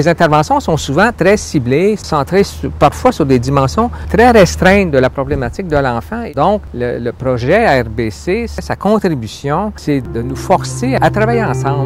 Les interventions sont souvent très ciblées, centrées parfois sur des dimensions très restreintes de la problématique de l'enfant. Donc, le, le projet ARBC, sa contribution, c'est de nous forcer à travailler ensemble.